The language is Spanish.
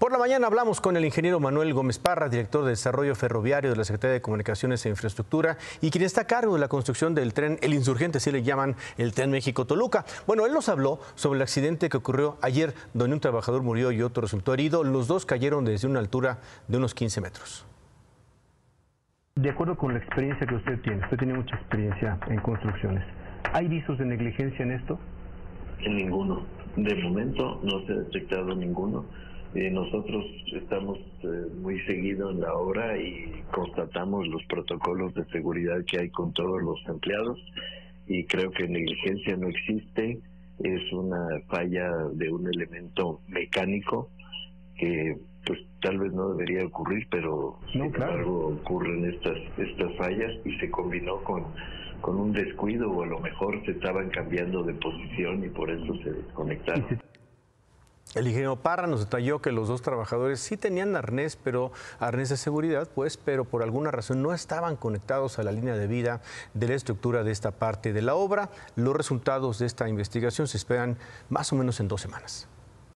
Por la mañana hablamos con el ingeniero Manuel Gómez Parra, director de Desarrollo Ferroviario de la Secretaría de Comunicaciones e Infraestructura y quien está a cargo de la construcción del tren El Insurgente, así le llaman el tren México-Toluca. Bueno, él nos habló sobre el accidente que ocurrió ayer, donde un trabajador murió y otro resultó herido. Los dos cayeron desde una altura de unos 15 metros. De acuerdo con la experiencia que usted tiene, usted tiene mucha experiencia en construcciones. ¿Hay visos de negligencia en esto? En ninguno. De momento no se ha detectado ninguno. Eh, nosotros estamos eh, muy seguido en la obra y constatamos los protocolos de seguridad que hay con todos los empleados y creo que negligencia no existe. Es una falla de un elemento mecánico que pues tal vez no debería ocurrir, pero sin embargo ocurren estas estas fallas y se combinó con con un descuido o a lo mejor se estaban cambiando de posición y por eso se desconectaron. El ingeniero Parra nos detalló que los dos trabajadores sí tenían arnés, pero arnés de seguridad, pues, pero por alguna razón no estaban conectados a la línea de vida de la estructura de esta parte de la obra. Los resultados de esta investigación se esperan más o menos en dos semanas.